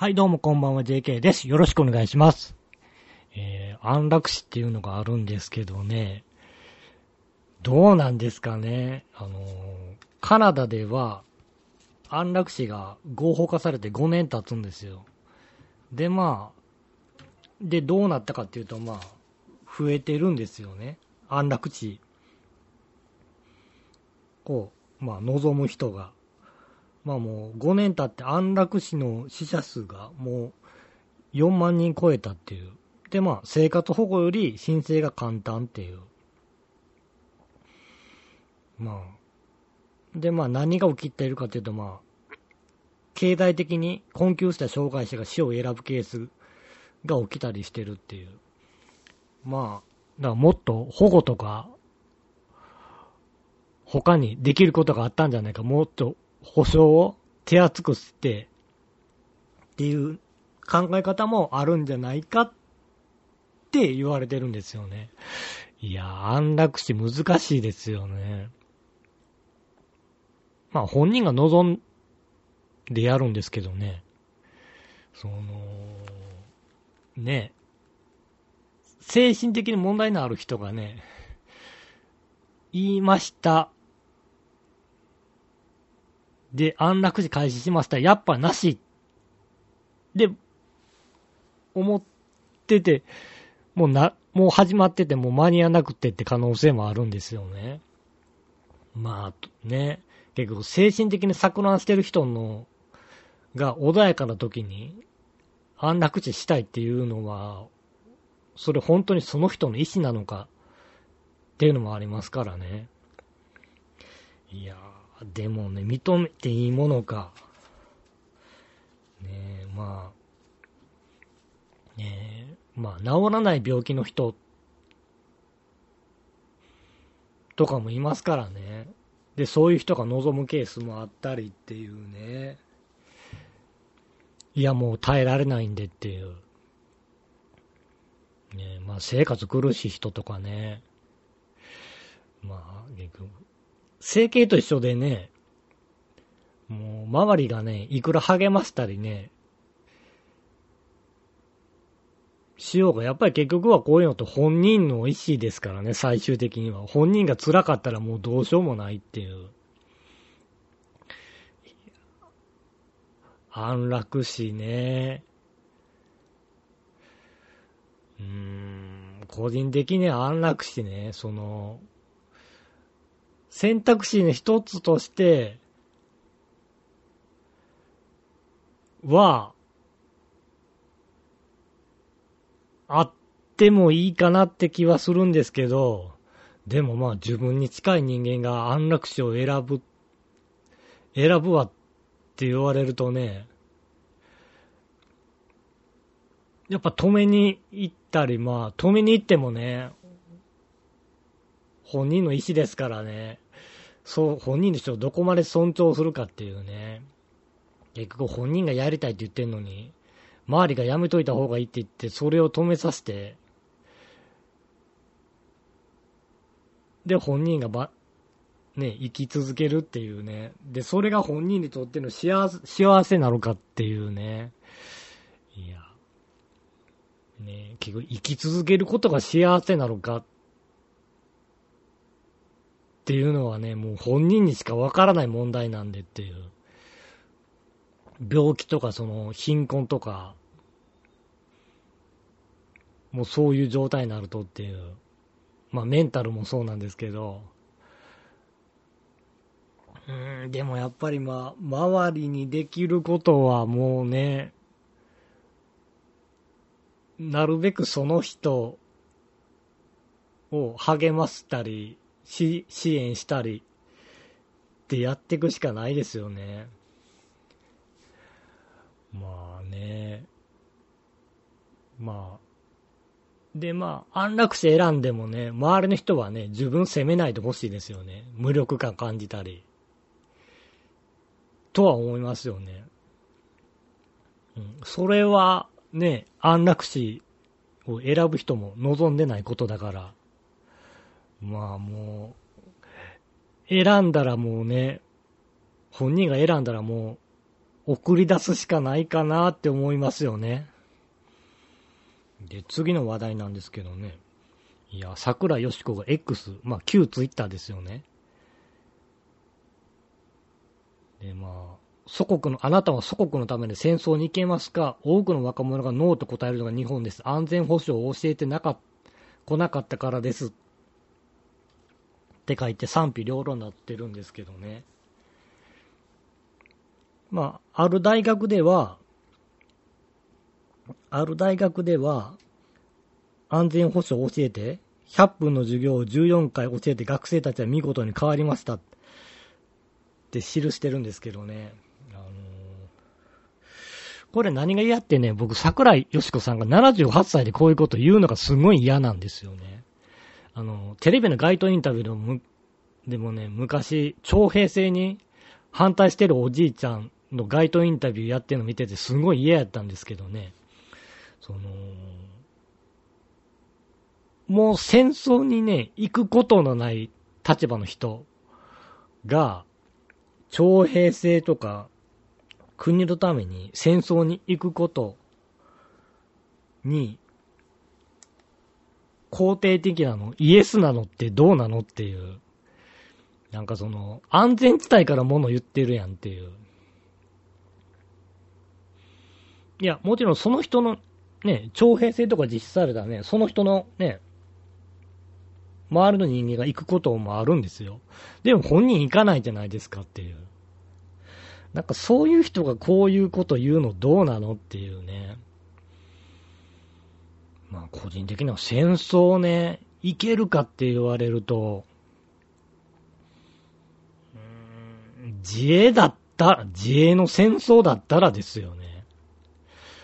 はい、どうもこんばんは、JK です。よろしくお願いします。えー、安楽死っていうのがあるんですけどね、どうなんですかね。あのーカナダでは、安楽死が合法化されて5年経つんですよ。で、まあ、で、どうなったかっていうと、まあ、増えてるんですよね。安楽死。こう、まあ、望む人が。まあもう5年経って安楽死の死者数がもう4万人超えたっていう。でまあ生活保護より申請が簡単っていう。まあ。でまあ何が起きているかというとまあ、経済的に困窮した障害者が死を選ぶケースが起きたりしてるっていう。まあ、だからもっと保護とか、他にできることがあったんじゃないか、もっと保証を手厚くして、っていう考え方もあるんじゃないかって言われてるんですよね。いや、安楽死難しいですよね。まあ本人が望んでやるんですけどね。その、ね、精神的に問題のある人がね、言いました。で、安楽死開始しました。やっぱなし。で、思ってて、もうな、もう始まっててもう間に合わなくてって可能性もあるんですよね。まあ、ね、結構精神的に錯乱してる人の、が穏やかな時に安楽死したいっていうのは、それ本当にその人の意思なのかっていうのもありますからね。いやー、でもね、認めていいものか。ねえ、まあ、ねえ、まあ、治らない病気の人とかもいますからね。で、そういう人が望むケースもあったりっていうね。いや、もう耐えられないんでっていう。ねえ、まあ、生活苦しい人とかね。まあ、結局、整形と一緒でね、もう、周りがね、いくら励ましたりね、しようが、やっぱり結局はこういうのって本人の意思ですからね、最終的には。本人が辛かったらもうどうしようもないっていう。安楽死ね。うーん、個人的には安楽死ね、その、選択肢の一つとして、は、あってもいいかなって気はするんですけど、でもまあ自分に近い人間が安楽死を選ぶ、選ぶわって言われるとね、やっぱ止めに行ったり、まあ止めに行ってもね、本人の意思ですからね、そう、本人の人をどこまで尊重するかっていうね、結局本人がやりたいって言ってんのに、周りがやめといた方がいいって言って、それを止めさせて、で、本人がば、ね、生き続けるっていうね。で、それが本人にとっての幸せ、幸せなのかっていうね。いや。ね、結局生き続けることが幸せなのかっていうのはね、もう本人にしかわからない問題なんでっていう。病気とかその貧困とか、もうそういう状態になるとっていう。まあメンタルもそうなんですけど、うん、でもやっぱりまあ、周りにできることはもうね、なるべくその人を励ましたり、支援したりってやっていくしかないですよね。まあね。まあ。で、まあ、安楽死選んでもね、周りの人はね、自分責めないでほしいですよね。無力感感じたり。とは思いますよね。うん。それは、ね、安楽死を選ぶ人も望んでないことだから。まあもう、選んだらもうね、本人が選んだらもう、送り出すしかないかなって思いますよね。で、次の話題なんですけどね。いや、桜よしこが X、まあ旧ツイッターですよね。で、まあ、祖国の、あなたは祖国のために戦争に行けますか？多くの若者がノーと答えるのが日本です。安全保障を教えてなか、来なかったからです。って書いて賛否両論になってるんですけどね。まあ、ある大学では、ある大学では、安全保障を教えて、100分の授業を14回教えて学生たちは見事に変わりましたって記してるんですけどね。あのー、これ何が嫌ってね、僕桜井よしこさんが78歳でこういうこと言うのがすごい嫌なんですよね。あの、テレビの街頭インタビューでもでもね、昔、徴兵制に反対してるおじいちゃんの街頭インタビューやってるの見ててすごい嫌やったんですけどね。その、もう戦争にね、行くことのない立場の人が、徴兵制とか、国のために戦争に行くことに、肯定的なの、イエスなのってどうなのっていう。なんかその、安全地帯から物言ってるやんっていう。いや、もちろんその人の、ね、徴兵制とか実施されたらね、その人のね、周りの人間が行くこともあるんですよ。でも本人行かないじゃないですかっていう。なんかそういう人がこういうこと言うのどうなのっていうね。まあ個人的には戦争ね、いけるかって言われると、自衛だったら、自衛の戦争だったらですよね。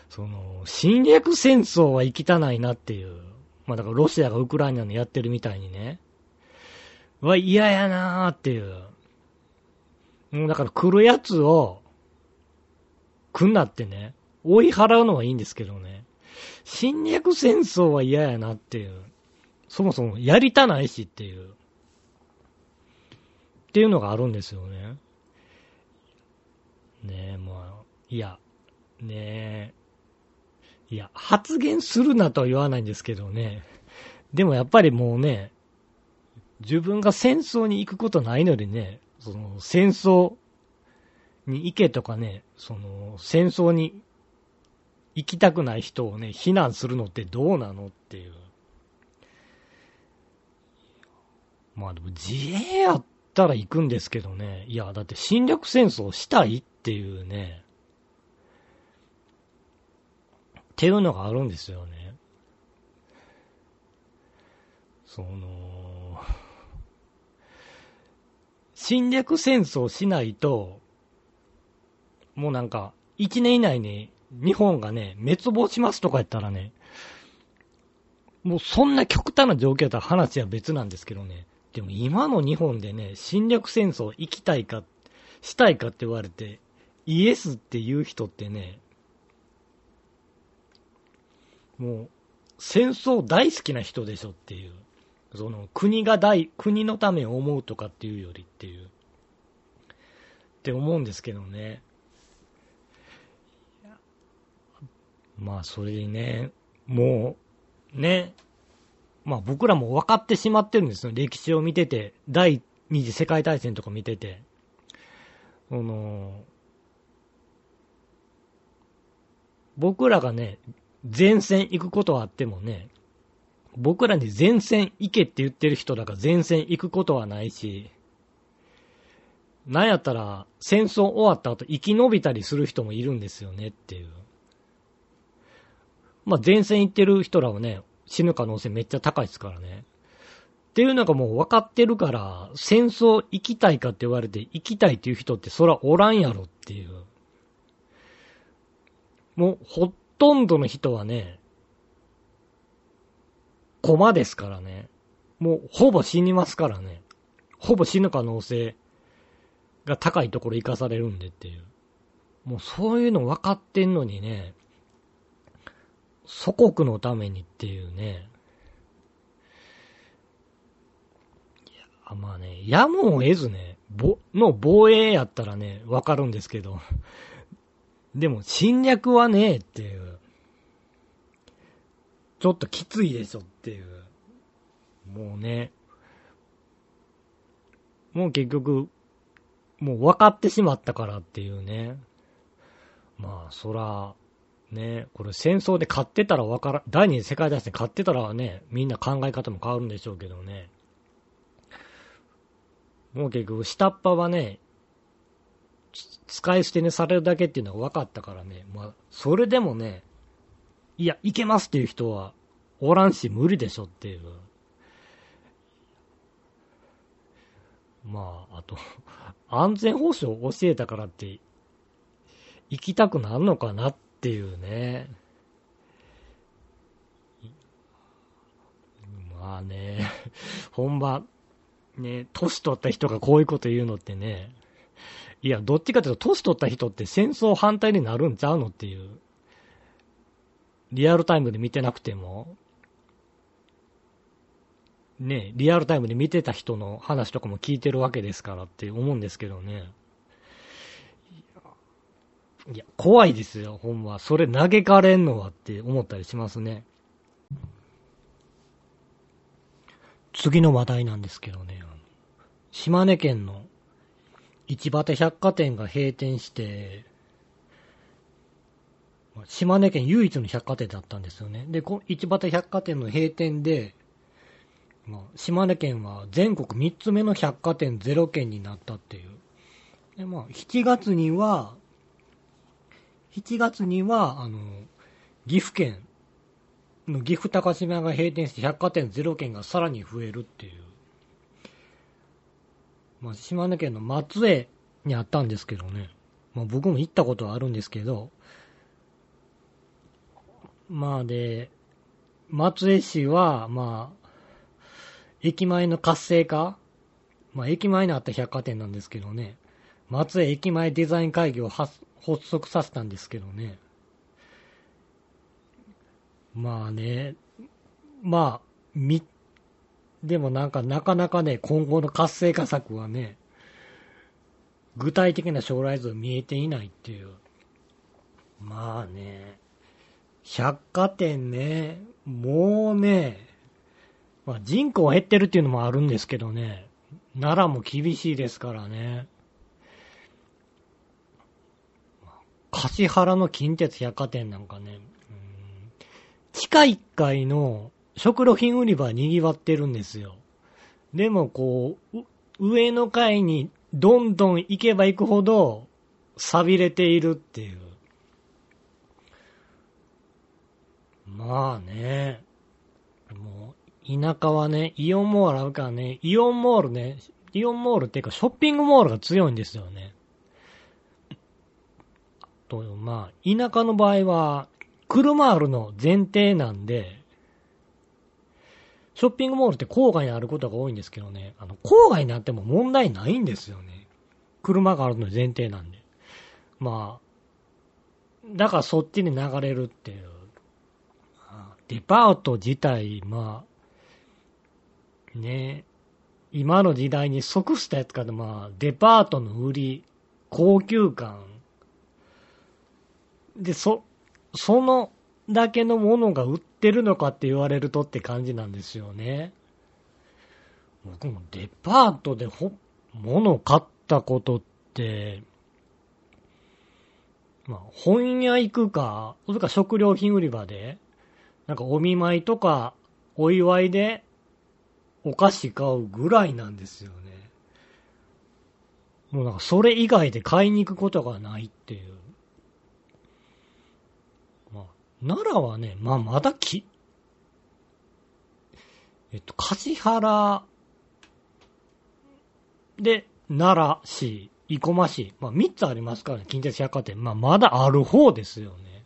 その、侵略戦争は行きたないなっていう。まあだからロシアがウクライナのやってるみたいにね。は嫌やなーっていう。もうだから来るやつを、来んなってね、追い払うのはいいんですけどね。侵略戦争は嫌やなっていう。そもそもやりたないしっていう。っていうのがあるんですよね。ねえ、もう、いや、ねえ、いや、発言するなとは言わないんですけどね。でもやっぱりもうね、自分が戦争に行くことないのでね、その戦争に行けとかね、その戦争に行きたくない人をね、非難するのってどうなのっていう。まあでも自衛やったら行くんですけどね。いや、だって侵略戦争したいっていうね。っていうのがあるんですよね。その、侵略戦争しないと、もうなんか、一年以内に日本がね、滅亡しますとか言ったらね、もうそんな極端な状況だったら話は別なんですけどね。でも今の日本でね、侵略戦争行きたいか、したいかって言われて、イエスって言う人ってね、もう、戦争大好きな人でしょっていう。その、国が大、国のためを思うとかっていうよりっていう。って思うんですけどね。まあ、それにね、もう、ね、まあ僕らも分かってしまってるんですよ。歴史を見てて、第二次世界大戦とか見てて。その、僕らがね、前線行くことはあってもね、僕らに前線行けって言ってる人だから前線行くことはないし、なんやったら戦争終わった後生き延びたりする人もいるんですよねっていう。まあ前線行ってる人らはね、死ぬ可能性めっちゃ高いですからね。っていうのがもう分かってるから、戦争行きたいかって言われて行きたいっていう人ってそらおらんやろっていう。もうほとんどの人はね、コマですからね。もうほぼ死にますからね。ほぼ死ぬ可能性が高いところ生かされるんでっていう。もうそういうの分かってんのにね、祖国のためにっていうね。いや、まあね、やむを得ずね、ぼ、の防衛やったらね、わかるんですけど、でも侵略はねえっていう。ちょっときついでしょっていう。もうね。もう結局、もう分かってしまったからっていうね。まあ、そら、ね、これ戦争で勝ってたら分から、第二次世界大戦勝ってたらね、みんな考え方も変わるんでしょうけどね。もう結局、下っ端はね、使い捨てにされるだけっていうのが分かったからね。まあ、それでもね、いや、いけますっていう人はおらんし無理でしょっていう。まあ、あと、安全保障教えたからって、行きたくなるのかなっていうね。まあね、本番、ね、年取った人がこういうこと言うのってね、いや、どっちかというと、年取った人って戦争反対になるんちゃうのっていう。リアルタイムで見てなくても、ね、リアルタイムで見てた人の話とかも聞いてるわけですからって思うんですけどね。いや、怖いですよ、ほんま。それ嘆かれんのはって思ったりしますね。次の話題なんですけどね。島根県の市場百貨店が閉店して、島根県唯一の百貨店だったんですよね。で、この市場百貨店の閉店で、まあ、島根県は全国3つ目の百貨店ゼロ県になったっていう。で、まあ、7月には、7月には、あの、岐阜県の岐阜高島が閉店して百貨店ゼロ県がさらに増えるっていう。まあ、島根県の松江にあったんですけどね。まあ、僕も行ったことはあるんですけど、まあで、松江市は、まあ、駅前の活性化まあ、駅前にあった百貨店なんですけどね、松江駅前デザイン会議を発発足させたんですけどね。まあね、まあ、み、でもなんかなかなかね、今後の活性化策はね、具体的な将来図見えていないっていう。まあね、百貨店ね、もうね、まあ、人口減ってるっていうのもあるんですけどね、奈良も厳しいですからね。橿原の近鉄百貨店なんかね、地下1階の食料品売り場は賑わってるんですよ。でもこう、上の階にどんどん行けば行くほど錆びれているっていう。まあね、もう田舎はね、イオンモールあるからね、イオンモールね、イオンモールっていうかショッピングモールが強いんですよね。と、まあ、田舎の場合は、車あるの前提なんで、ショッピングモールって郊外にあることが多いんですけどね、あの、郊外にあっても問題ないんですよね。車があるの前提なんで。まあ、だからそっちに流れるっていう。デパート自体、まあ、ね、今の時代に即したやつかで、まあ、デパートの売り、高級感。で、そ、そのだけのものが売ってるのかって言われるとって感じなんですよね。僕もデパートでほ、物を買ったことって、まあ、本屋行くか、それか食料品売り場で、なんかお見舞いとか、お祝いでお菓子買うぐらいなんですよね。もうなんかそれ以外で買いに行くことがないっていう。奈良はね、まあまだき、えっと、橿原で、奈良市、生駒市、まあ3つありますからね、近鉄百貨店。まあまだある方ですよね。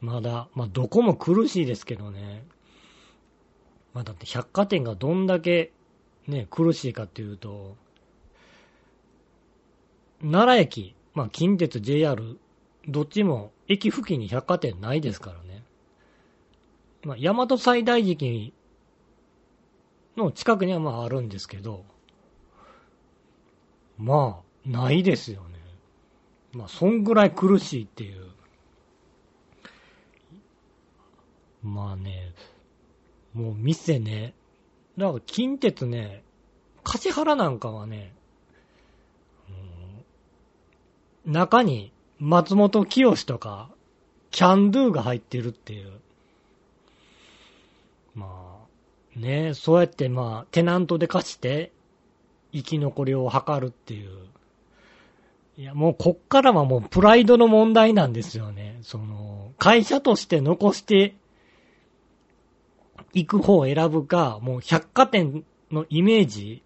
まだ、まあどこも苦しいですけどね。まあだって百貨店がどんだけね、苦しいかっていうと、奈良駅、まあ近鉄 JR、どっちも駅付近に百貨店ないですからね。まあ大和西大寺の近くにはまああるんですけど、まあ、ないですよね。まあ、そんぐらい苦しいっていう。まあね、もう店ね、だから近鉄ね、橿原なんかはね、うん、中に松本清とか、キャンドゥが入ってるっていう。まあ、ね、そうやってまあ、テナントで貸して、生き残りを図るっていう。いや、もうこっからはもうプライドの問題なんですよね。その、会社として残して行く方を選ぶか、もう百貨店のイメージ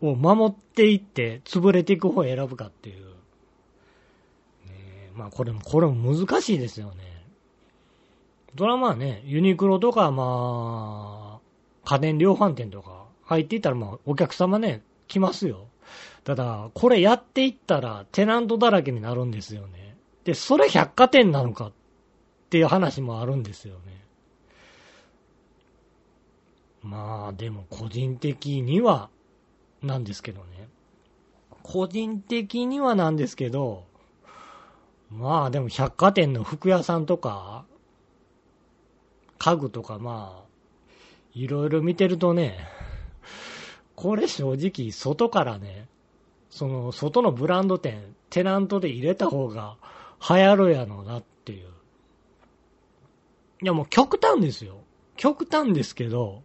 を守っていって潰れていく方を選ぶかっていう。まあこれも、これも難しいですよね。ドラマはね、ユニクロとかまあ、家電量販店とか入っていったらまあお客様ね、来ますよ。ただ、これやっていったらテナントだらけになるんですよね。で、それ百貨店なのかっていう話もあるんですよね。まあ、でも個人的には、なんですけどね。個人的にはなんですけど、まあでも百貨店の服屋さんとか、家具とかまあ、いろいろ見てるとね、これ正直外からね、その外のブランド店、テナントで入れた方が流行るやろなっていう。いやもう極端ですよ。極端ですけど、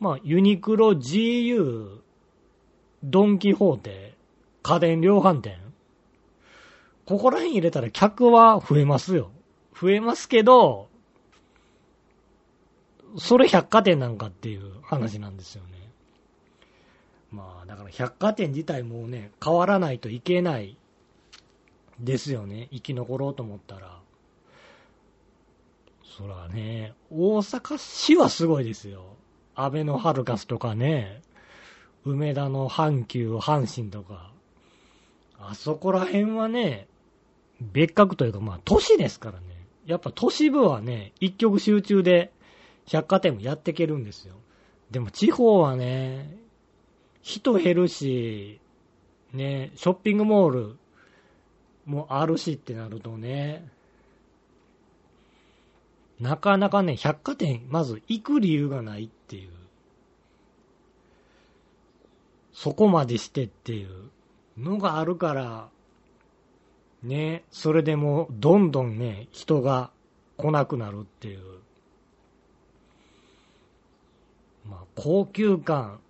まあ、ユニクロ、GU、ドンキホーテ、家電量販店。ここら辺入れたら客は増えますよ。増えますけど、それ百貨店なんかっていう話なんですよね。まあ、だから百貨店自体もね、変わらないといけないですよね。生き残ろうと思ったら。そらね、大阪市はすごいですよ。アベノハルカスとかね、梅田の阪急、阪神とか、あそこら辺はね、別格というか、まあ、都市ですからね。やっぱ都市部はね、一極集中で百貨店もやっていけるんですよ。でも地方はね、人減るし、ね、ショッピングモールもあるしってなるとね、なかなかね、百貨店、まず行く理由がないっていう。そこまでしてっていうのがあるから、ね、それでもうどんどんね、人が来なくなるっていう。まあ、高級感、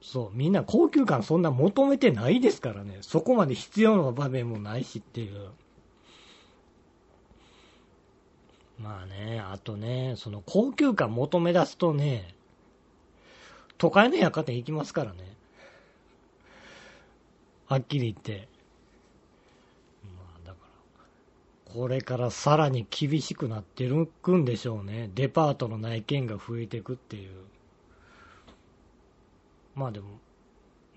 そう、みんな高級感そんな求めてないですからね。そこまで必要な場面もないしっていう。まあね、あとね、その高級感求め出すとね、都会の百貨店行きますからね。はっきり言って。まあだから、これからさらに厳しくなってるくんでしょうね。デパートの内見が増えてくっていう。まあでも、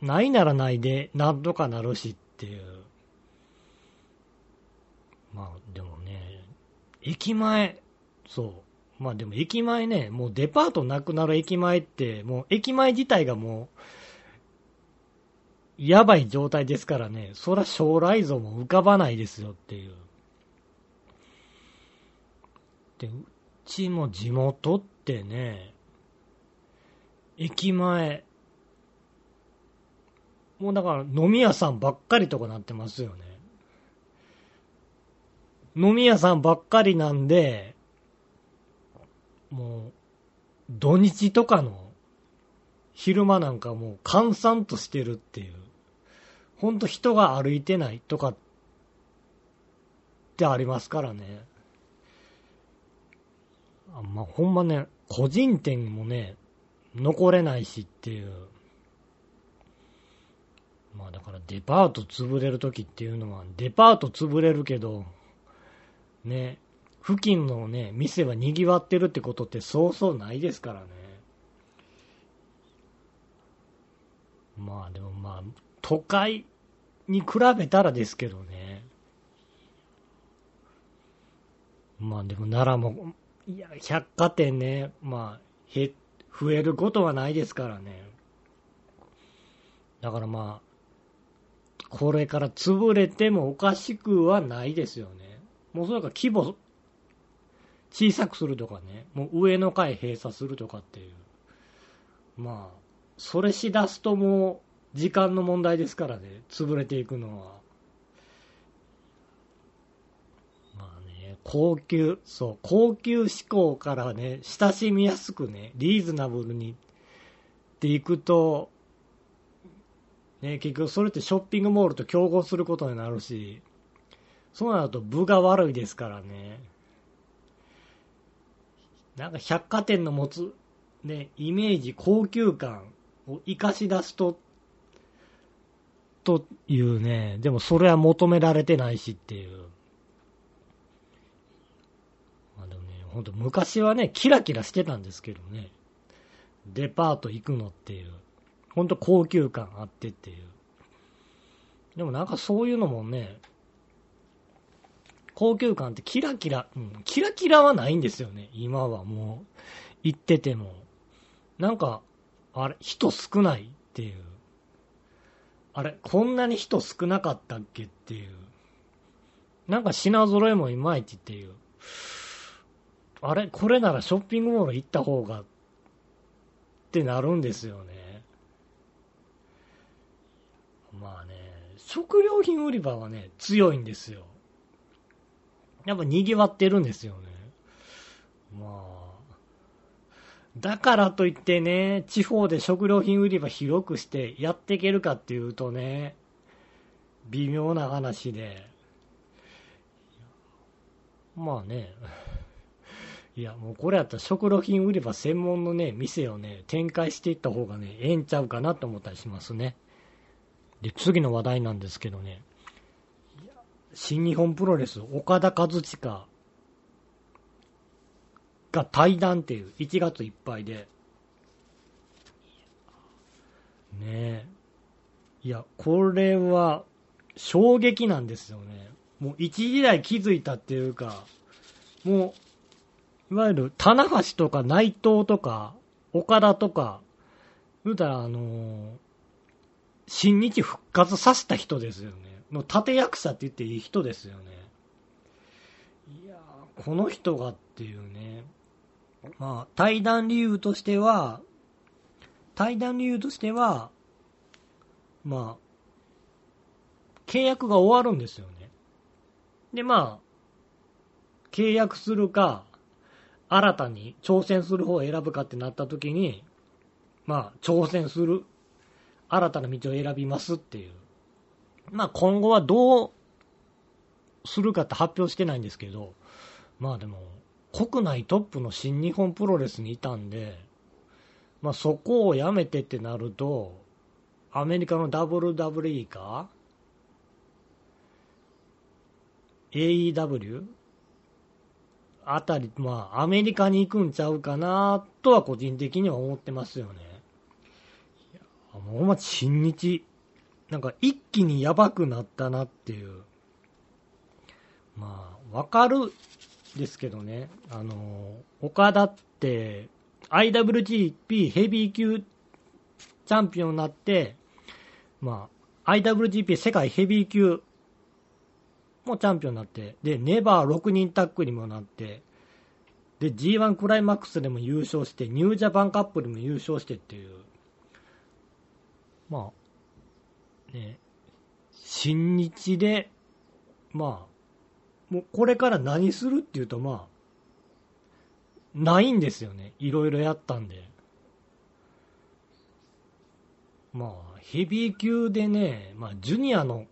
ないならないで、なんとかなるしっていう。まあでもね、駅前、そう。まあでも駅前ね、もうデパートなくなる駅前って、もう駅前自体がもう、やばい状態ですからね、そら将来像も浮かばないですよっていう。で、うちも地元ってね、駅前、もうだから飲み屋さんばっかりとかなってますよね。飲み屋さんばっかりなんで、もう、土日とかの昼間なんかもう閑散としてるっていう。ほんと人が歩いてないとかってありますからね。あまあ、ほんまね、個人店もね、残れないしっていう。まあだからデパート潰れる時っていうのは、デパート潰れるけど、ね、付近のね、店は賑わってるってことってそうそうないですからね。まあでもまあ、都会に比べたらですけどね。まあでも奈良も、いや、百貨店ね、まあ、へ、増えることはないですからね。だからまあ、これから潰れてもおかしくはないですよね。もうそれか規模小さくするとかね、もう上の階閉鎖するとかっていう。まあ、それしだすともう時間の問題ですからね、潰れていくのは。まあね、高級、そう、高級志向からね、親しみやすくね、リーズナブルにっていくと、ね、結局それってショッピングモールと競合することになるし、そうなると部が悪いですからね。なんか百貨店の持つ、ね、イメージ、高級感を活かし出すと、というね、でもそれは求められてないしっていう。まあでもね、ほんと昔はね、キラキラしてたんですけどね。デパート行くのっていう。ほんと高級感あってっていう。でもなんかそういうのもね、高級感ってキラキラ、うん、キラキラはないんですよね、今はもう。行ってても。なんか、あれ、人少ないっていう。あれ、こんなに人少なかったっけっていう。なんか品揃えもいまいちっていう。あれ、これならショッピングモール行った方がってなるんですよね。まあね、食料品売り場はね、強いんですよ。やっぱ賑わってるんですよね。まあ。だからといってね、地方で食料品売り場広くしてやっていけるかっていうとね、微妙な話で。まあね。いや、もうこれやったら食料品売り場専門のね、店をね、展開していった方がね、ええんちゃうかなと思ったりしますね。で、次の話題なんですけどね、新日本プロレス、岡田和親が対談っていう1月いっぱいで。ねえ。いや、これは衝撃なんですよね。もう一時代気づいたっていうか、もう、いわゆる棚橋とか内藤とか岡田とか、言うたらあのー、新日復活させた人ですよね。の立役者って言っていい人ですよね。いやーこの人がっていうね。まあ、対談理由としては、対談理由としては、まあ、契約が終わるんですよね。で、まあ、契約するか、新たに挑戦する方を選ぶかってなった時に、まあ、挑戦する、新たな道を選びますっていうまあ今後はどうするかって発表してないんですけど、まあでも、国内トップの新日本プロレスにいたんで、まあそこをやめてってなると、アメリカの WWE か ?AEW? あたり、まあアメリカに行くんちゃうかなとは個人的には思ってますよね。いや、もうま新日なんか一気にやばくなったなっていう。まあ、わかるですけどね。あの、岡田って IWGP ヘビー級チャンピオンになって、まあ、IWGP 世界ヘビー級もチャンピオンになって、で、ネバー6人タッグにもなって、で、G1 クライマックスでも優勝して、ニュージャパンカップでも優勝してっていう、まあ、ね、新日で、まあ、もうこれから何するっていうと、まあ、ないんですよね。いろいろやったんで。まあ、ヘビー級でね、まあ、ジュニアの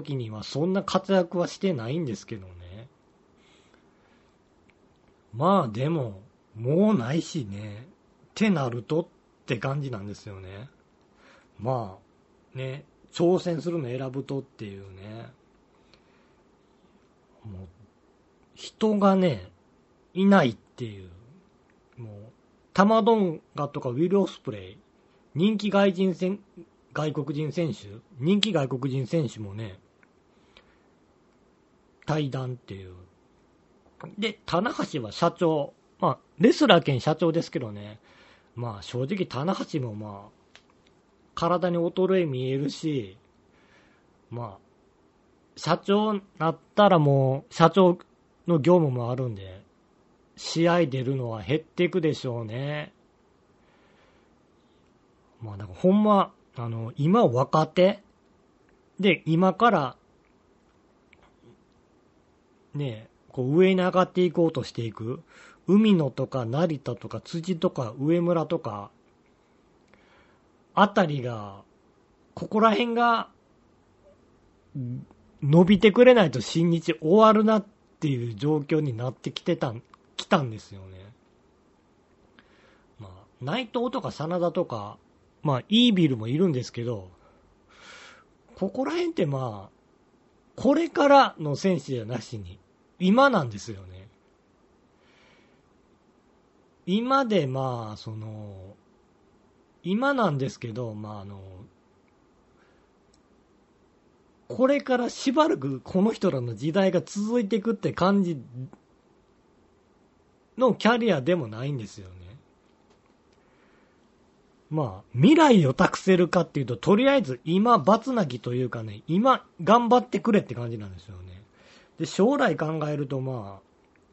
時にはそんな活躍はしてないんですけどね。まあ、でも、もうないしね。ってなるとって感じなんですよね。まあ、ね、挑戦するの選ぶとっていうね、もう、人がね、いないっていう、もう、タマドンガとかウィル・オスプレイ、人気外人選、外国人選手、人気外国人選手もね、対談っていう。で、棚橋は社長。まあ、レスラー兼社長ですけどね。まあ、正直棚橋もまあ、体に衰え見えるし、まあ、社長なったらもう、社長の業務もあるんで、試合出るのは減っていくでしょうね。まあ、だかほんま、あの、今若手？で、今から、ねこう上に上がっていこうとしていく。海野とか成田とか辻とか上村とか、あたりが、ここら辺が、伸びてくれないと新日終わるなっていう状況になってきてた、来たんですよね。まあ、内藤とか真田とか、まあ、イービルもいるんですけど、ここら辺ってまあ、これからの選手じゃなしに、今なんですよね。今でまあ、その、今なんですけど、まああの、これからしばらくこの人らの時代が続いていくって感じのキャリアでもないんですよね。まあ、未来を託せるかっていうと、とりあえず今、バツナギというかね、今、頑張ってくれって感じなんですよね。で、将来考えると、まあ、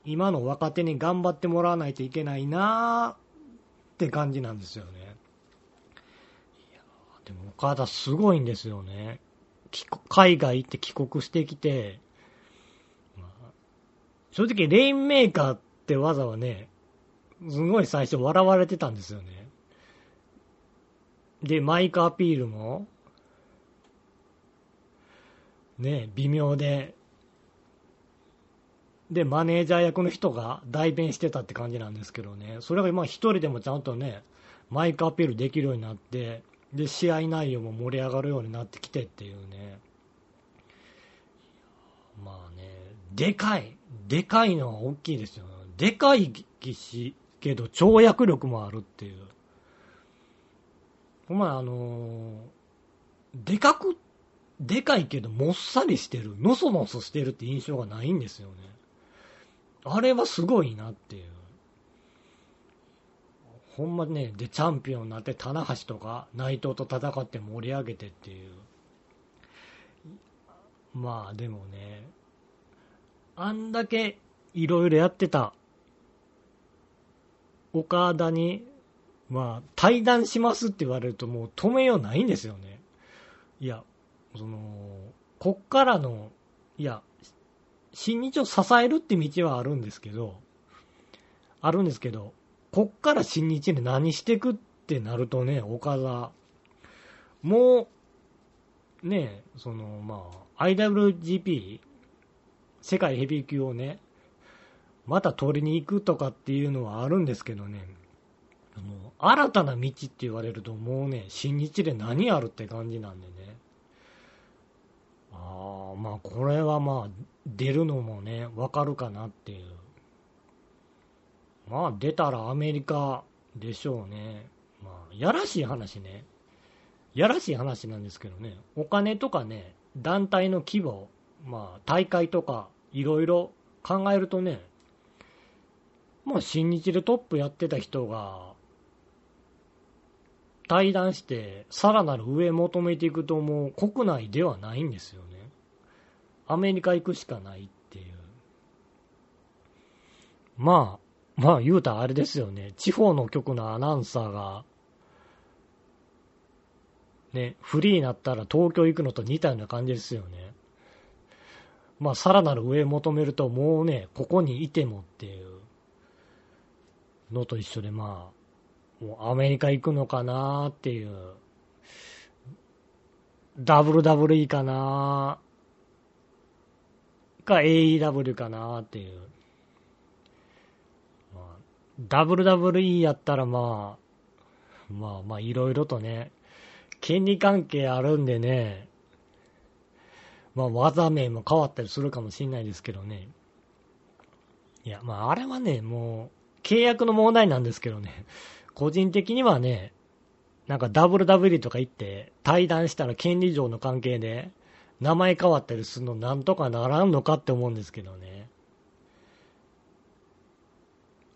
今の若手に頑張ってもらわないといけないなーって感じなんですよね。いやでも岡田すごいんですよね。海外行って帰国してきて、まあ、正直レインメーカーって技はね、すごい最初笑われてたんですよね。で、マイクアピールも、ね、微妙で、で、マネージャー役の人が代弁してたって感じなんですけどね、それが今一人でもちゃんとね、マイクアピールできるようになって、で、試合内容も盛り上がるようになってきてっていうね、まあね、でかい、でかいのは大きいですよ。ねでかいし、けど跳躍力もあるっていう。お前あのー、でかく、でかいけどもっさりしてる、のそのそしてるって印象がないんですよね。あれはすごいなっていう。ほんまね、で、チャンピオンになって、棚橋とか内藤と戦って盛り上げてっていう。まあでもね、あんだけいろいろやってた岡田にまあ、対談しますって言われるともう止めようないんですよね。いや、その、こっからの、いや、新日を支えるって道はあるんですけど、あるんですけど、こっから新日に何してくってなるとね、岡田、もう、ね、その、まあ、IWGP、世界ヘビー級をね、また取りに行くとかっていうのはあるんですけどね、もう、新たな道って言われると、もうね、新日で何あるって感じなんでね。ああ、まあ、これはまあ、出るのもね、わかるかなっていう。まあ、出たらアメリカでしょうね。まあ、やらしい話ね。やらしい話なんですけどね、お金とかね、団体の規模、まあ、大会とか、いろいろ考えるとね、まあ、新日でトップやってた人が、対談して、さらなる上求めていくともう国内ではないんですよね。アメリカ行くしかないっていう。まあ、まあ言うたらあれですよね。地方の局のアナウンサーが、ね、フリーになったら東京行くのと似たような感じですよね。まあ、さらなる上求めると、もうね、ここにいてもっていうのと一緒で、まあ、もうアメリカ行くのかなっていう。WWE かなか AEW かなーっていう。まあ、WWE やったらまあ、まあまあいろいろとね、権利関係あるんでね、まあ技名も変わったりするかもしれないですけどね。いや、まああれはね、もう契約の問題なんですけどね。個人的にはね、なんか WW とか行って対談したら権利上の関係で名前変わったりするのなんとかならんのかって思うんですけどね。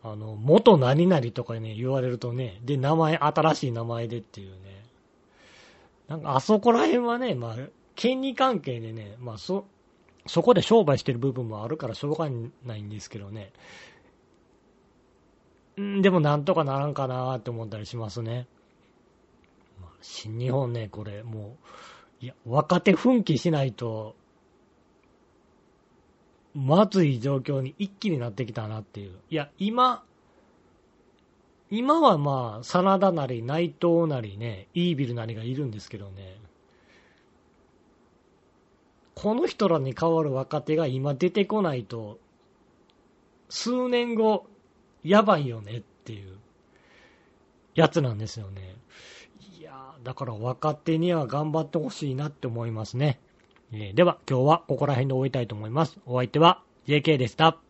あの、元何々とかね、言われるとね、で、名前、新しい名前でっていうね。なんかあそこら辺はね、まあ、権利関係でね、まあそ、そこで商売してる部分もあるからしょうがないんですけどね。んでもなんとかならんかなって思ったりしますね。まあ、新日本ね、これもう、いや、若手奮起しないと、まずい状況に一気になってきたなっていう。いや、今、今はまあ、真田なり内藤なりね、イービルなりがいるんですけどね、この人らに代わる若手が今出てこないと、数年後、やばいよねっていうやつなんですよね。いやだから若手には頑張ってほしいなって思いますね。えー、では、今日はここら辺で終えたいと思います。お相手は JK でした。